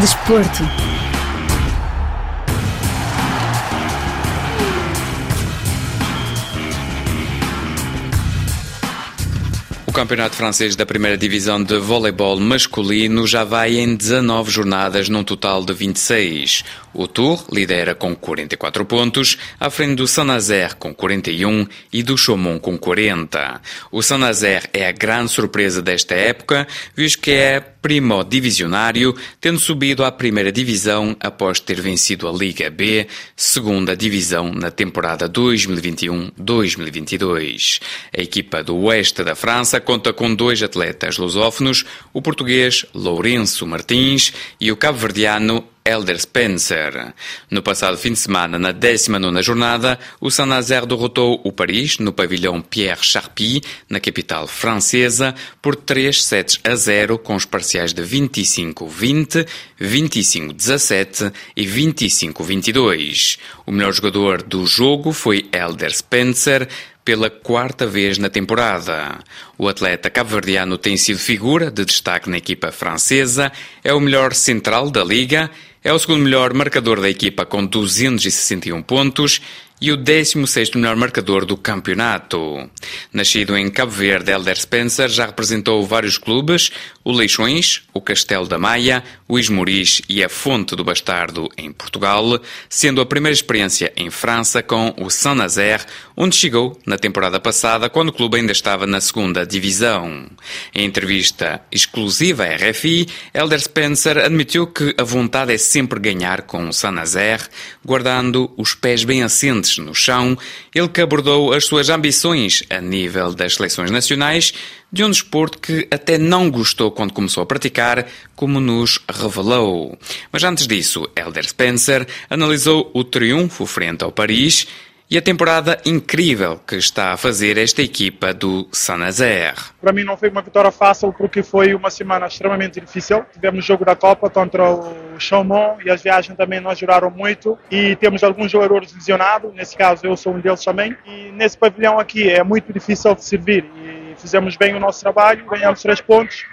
Desporto. O Campeonato Francês da Primeira Divisão de Voleibol Masculino já vai em 19 jornadas, num total de 26. O Tour lidera com 44 pontos, à frente do Saint-Nazaire com 41 e do Chaumont com 40. O Saint-Nazaire é a grande surpresa desta época, visto que é primo divisionário, tendo subido à primeira divisão após ter vencido a Liga B, segunda divisão na temporada 2021-2022. A equipa do oeste da França conta com dois atletas lusófonos, o português Lourenço Martins e o cabo-verdiano Elder Spencer. No passado fim de semana, na 19 jornada, o Saint-Nazaire derrotou o Paris no pavilhão Pierre Charpie, na capital francesa, por 3 sets a 0, com os parciais de 25-20, 25-17 e 25-22. O melhor jogador do jogo foi Elder Spencer, pela quarta vez na temporada. O atleta cabo-verdiano tem sido figura de destaque na equipa francesa, é o melhor central da liga, é o segundo melhor marcador da equipa com 261 pontos e o 16º melhor marcador do campeonato. Nascido em Cabo Verde, Elder Spencer já representou vários clubes, o Leixões, o Castelo da Maia, o Esmoriz e a Fonte do Bastardo em Portugal, sendo a primeira experiência em França com o Saint-Nazaire, onde chegou na temporada passada quando o clube ainda estava na segunda divisão. Em entrevista exclusiva à RFI, Elder Spencer admitiu que a vontade é sempre ganhar com o Saint-Nazaire, guardando os pés bem assentes no chão, ele que abordou as suas ambições a nível das seleções nacionais de um desporto que até não gostou quando começou a praticar, como nos revelou. Mas antes disso, Elder Spencer analisou o triunfo frente ao Paris e a temporada incrível que está a fazer esta equipa do Saint-Nazaire. Para mim não foi uma vitória fácil porque foi uma semana extremamente difícil. Tivemos jogo da Copa contra o Chaumont e as viagens também nos ajudaram muito e temos alguns jogadores lesionados, nesse caso eu sou um deles também. E nesse pavilhão aqui é muito difícil de servir e fizemos bem o nosso trabalho, ganhamos três pontos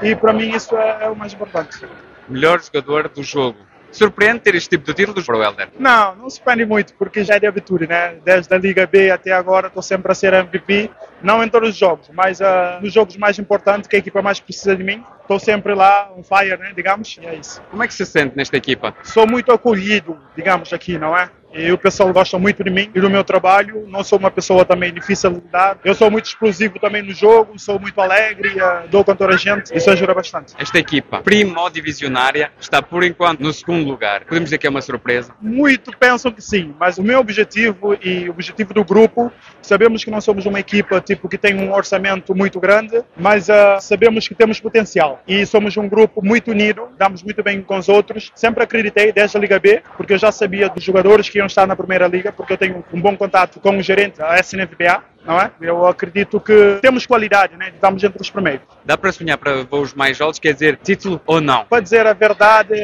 e para mim isso é, é o mais importante. Melhor jogador do jogo. Surpreende ter este tipo de títulos para o Helder? Não, não surpreende muito, porque já é de habitude, né? Desde a Liga B até agora estou sempre a ser MVP, não em todos os jogos, mas uh, nos jogos mais importantes, que a equipa mais precisa de mim, estou sempre lá, on fire, né? Digamos, e é isso. Como é que se sente nesta equipa? Sou muito acolhido, digamos, aqui, não é? E o pessoal gosta muito de mim e do meu trabalho. Não sou uma pessoa também difícil de lidar. Eu sou muito explosivo também no jogo, sou muito alegre, dou com toda a gente. Isso ajuda bastante. Esta equipa, primo divisionária, está por enquanto no segundo lugar. Podemos dizer que é uma surpresa? Muito pensam que sim, mas o meu objetivo e o objetivo do grupo, sabemos que não somos uma equipa tipo que tem um orçamento muito grande, mas uh, sabemos que temos potencial e somos um grupo muito unido, damos muito bem com os outros. Sempre acreditei desde a Liga B, porque eu já sabia dos jogadores que iam estar na Primeira Liga, porque eu tenho um bom contato com o gerente da SNFBA, não é? Eu acredito que temos qualidade, né? Estamos entre os primeiros. Dá para sonhar para voos mais altos, quer dizer, título ou não? Para dizer a verdade,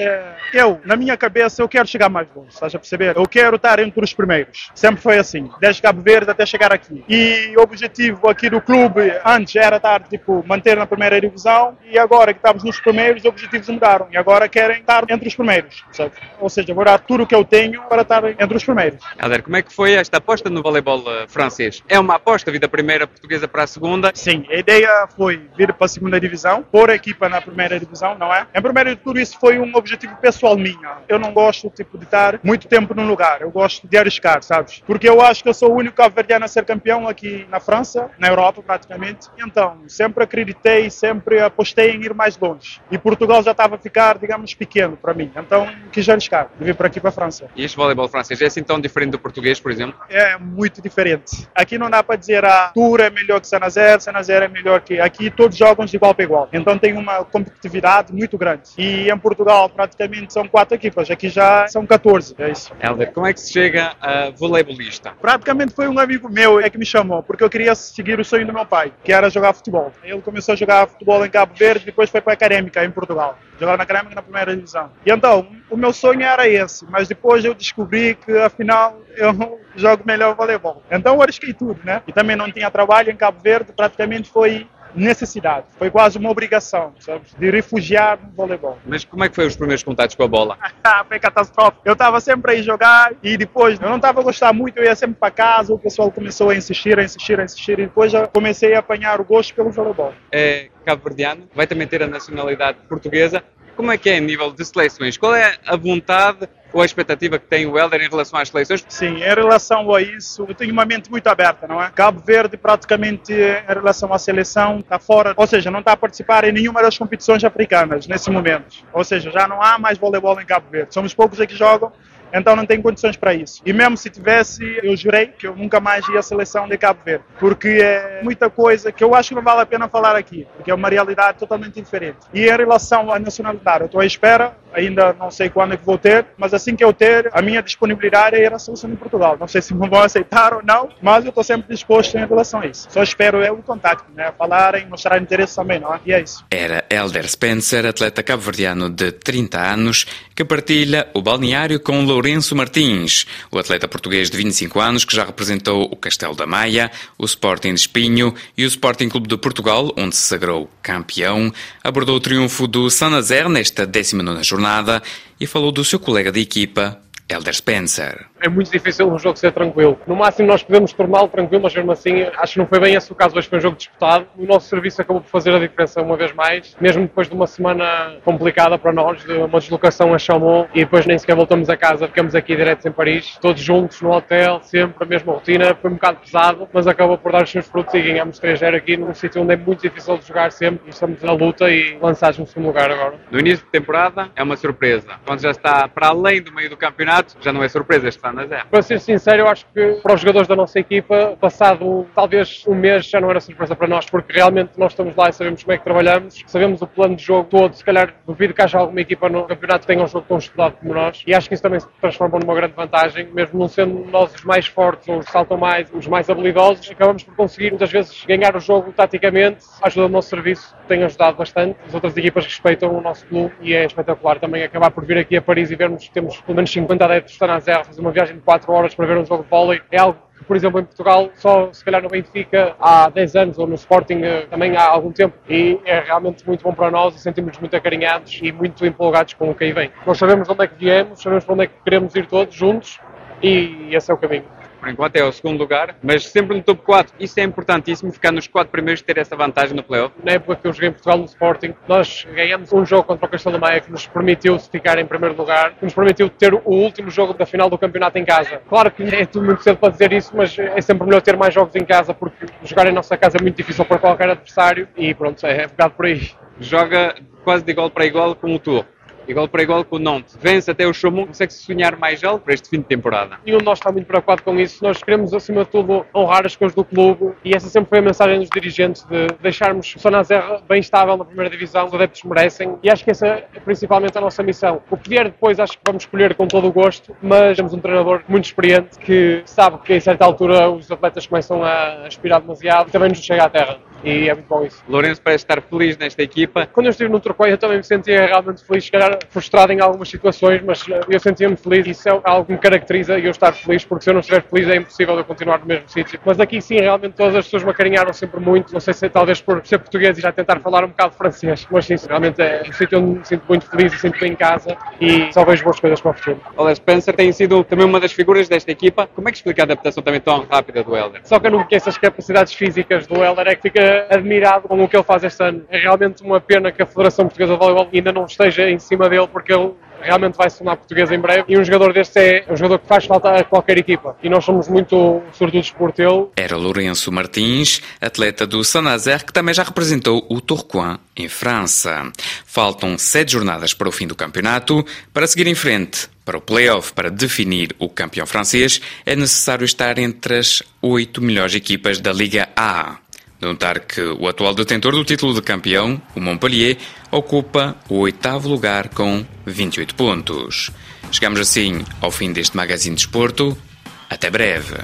eu, na minha cabeça, eu quero chegar mais longe, estás a perceber? Eu quero estar entre os primeiros. Sempre foi assim, desde Cabo Verde até chegar aqui. E o objetivo aqui do clube, antes era estar, tipo, manter na primeira divisão e agora que estamos nos primeiros, os objetivos mudaram. E agora querem estar entre os primeiros, sabe? Ou seja, vou dar tudo o que eu tenho para estar entre os primeiros. Helder, como é que foi esta aposta no voleibol eh, francês? É uma aposta aposta vir da primeira portuguesa para a segunda? Sim, a ideia foi vir para a segunda divisão, pôr a equipa na primeira divisão, não é? Em primeiro de tudo, isso foi um objetivo pessoal minha. Eu não gosto tipo, de estar muito tempo num lugar, eu gosto de arriscar, sabes? Porque eu acho que eu sou o único cabo-verdiano a ser campeão aqui na França, na Europa praticamente. Então, sempre acreditei, sempre apostei em ir mais longe. E Portugal já estava a ficar, digamos, pequeno para mim. Então, quis arriscar, de vir para aqui para a França. E este voleibol francês é assim tão diferente do português, por exemplo? É muito diferente. Aqui não dá para dizer a Tour é melhor que Sanazé, Sanazé é melhor que aqui, todos jogam de igual para igual. Então tem uma competitividade muito grande. E em Portugal praticamente são quatro equipas, aqui já são 14, é isso. Helder, como é que se chega a voleibolista? Praticamente foi um amigo meu é que me chamou, porque eu queria seguir o sonho do meu pai, que era jogar futebol. Ele começou a jogar futebol em Cabo Verde, depois foi para a Académica em Portugal, jogar na Académica na primeira divisão. E então, o meu sonho era esse, mas depois eu descobri que afinal eu jogo melhor voleibol. Então eu arrisquei tudo, né? E também não tinha trabalho em Cabo Verde, praticamente foi necessidade, foi quase uma obrigação, sabes? De refugiar no voleibol. Mas como é que foi os primeiros contatos com a bola? foi catastrófico. Eu estava sempre aí jogar e depois eu não estava a gostar muito, eu ia sempre para casa, o pessoal começou a insistir, a insistir, a insistir e depois já comecei a apanhar o gosto pelo voleibol. É cabo-verdiano, vai também ter a nacionalidade portuguesa. Como é que é em nível de seleções? Qual é a vontade ou a expectativa que tem o Helder em relação às seleções? Sim, em relação a isso, eu tenho uma mente muito aberta, não é? Cabo Verde, praticamente, em relação à seleção, está fora, ou seja, não está a participar em nenhuma das competições africanas nesse momento. Ou seja, já não há mais voleibol em Cabo Verde. Somos poucos aqui que jogam então não tenho condições para isso. E mesmo se tivesse, eu jurei que eu nunca mais ia à seleção de Cabo Verde, porque é muita coisa que eu acho que não vale a pena falar aqui, porque é uma realidade totalmente diferente. E em relação à nacionalidade, eu estou à espera, ainda não sei quando é que vou ter, mas assim que eu ter, a minha disponibilidade é ir à seleção de Portugal. Não sei se me vão aceitar ou não, mas eu estou sempre disposto em relação a isso. Só espero é o contacto, né? Falarem, mostrar interesse também, não é? E é isso. Era Elder Spencer, atleta cabo-verdiano de 30 anos, que partilha o balneário com o Lourenço Martins, o atleta português de 25 anos que já representou o Castelo da Maia, o Sporting de Espinho e o Sporting Clube de Portugal, onde se sagrou campeão, abordou o triunfo do Saint-Nazaire nesta 19 jornada e falou do seu colega de equipa, Elder Spencer. É muito difícil um jogo ser tranquilo. No máximo nós podemos torná-lo tranquilo, mas mesmo assim acho que não foi bem esse o caso. Hoje foi um jogo disputado. O nosso serviço acabou por fazer a diferença uma vez mais, mesmo depois de uma semana complicada para nós, de uma deslocação a Chaumont e depois nem sequer voltamos a casa, ficamos aqui direto em Paris, todos juntos no hotel, sempre a mesma rotina. Foi um bocado pesado, mas acabou por dar os seus frutos e ganhamos 3-0 aqui num sítio onde é muito difícil de jogar sempre. E estamos na luta e lançados no segundo lugar agora. No início de temporada é uma surpresa. Quando já está para além do meio do campeonato, já não é surpresa este ano, é. Para ser sincero, eu acho que para os jogadores da nossa equipa, passado talvez um mês, já não era surpresa para nós, porque realmente nós estamos lá e sabemos como é que trabalhamos, sabemos o plano de jogo todo. Se calhar duvido que haja alguma equipa no campeonato que tenha um jogo tão estudado como nós, e acho que isso também se transforma numa grande vantagem, mesmo não sendo nós os mais fortes, ou os que saltam mais, os mais habilidosos, acabamos por conseguir muitas vezes ganhar o jogo taticamente. Ajuda do nosso serviço tem ajudado bastante. As outras equipas respeitam o nosso clube e é espetacular também acabar por vir aqui a Paris e vermos que temos pelo menos 50 adeptos da Nazerra, fazer uma viagem de 4 horas para ver um jogo de vôlei. É algo que, por exemplo, em Portugal, só se calhar no Benfica há 10 anos ou no Sporting eh, também há algum tempo. E é realmente muito bom para nós e sentimos-nos muito acarinhados e muito empolgados com o que aí vem. Nós sabemos onde é que viemos, sabemos para onde é que queremos ir todos juntos e esse é o caminho por enquanto é o segundo lugar, mas sempre no top 4. Isso é importantíssimo, ficar nos 4 primeiros ter essa vantagem no playoff. Na época que eu joguei em Portugal no Sporting, nós ganhamos um jogo contra o Castelo Maia que nos permitiu ficar em primeiro lugar, que nos permitiu ter o último jogo da final do campeonato em casa. Claro que é tudo muito cedo para dizer isso, mas é sempre melhor ter mais jogos em casa porque jogar em nossa casa é muito difícil para qualquer adversário e pronto, é, é um bocado por aí. Joga quase de igual para igual com o Tour igual para igual com o Nantes. Vence até o Chaumont, consegue-se sonhar mais alto para este fim de temporada. Nenhum de nós está muito preocupado com isso. Nós queremos, acima de tudo, honrar as coisas do clube e essa sempre foi a mensagem dos dirigentes de deixarmos o Sonazerra bem estável na primeira divisão, os adeptos merecem e acho que essa é principalmente a nossa missão. O vier depois acho que vamos escolher com todo o gosto, mas temos um treinador muito experiente que sabe que em certa altura os atletas começam a aspirar demasiado e também nos chega à terra e é muito bom isso. Lourenço parece estar feliz nesta equipa. Quando eu estive no Turcoia eu também me sentia realmente feliz, se calhar frustrado em algumas situações, mas eh, eu sentia-me feliz e isso é algo que me caracteriza e eu estar feliz, porque se eu não estiver feliz é impossível eu continuar no mesmo sítio. Mas aqui sim, realmente todas as pessoas me acarinharam sempre muito, não sei se é talvez por ser português e já tentar falar um bocado francês, mas sim, realmente é um sítio onde me sinto muito feliz e sinto bem em casa e só vejo boas coisas para o futuro. Olha, Spencer tem sido também uma das figuras desta equipa. Como é que explica a adaptação também tão rápida do Helder? Só que eu não conheço as capacidades físicas do Helder, é que fica admirado com o que ele faz este ano. É realmente uma pena que a Federação Portuguesa de Voleibol ainda não esteja em cima dele, porque ele realmente vai se tornar português em breve e um jogador deste é um jogador que faz falta a qualquer equipa e nós somos muito sortudos por tê-lo. Era Lourenço Martins, atleta do Saint-Nazaire, que também já representou o Tourcoing em França. Faltam sete jornadas para o fim do campeonato. Para seguir em frente, para o play-off, para definir o campeão francês, é necessário estar entre as oito melhores equipas da Liga A. Notar que o atual detentor do título de campeão, o Montpellier, ocupa o oitavo lugar com 28 pontos. Chegamos assim ao fim deste Magazine de Esporto. Até breve.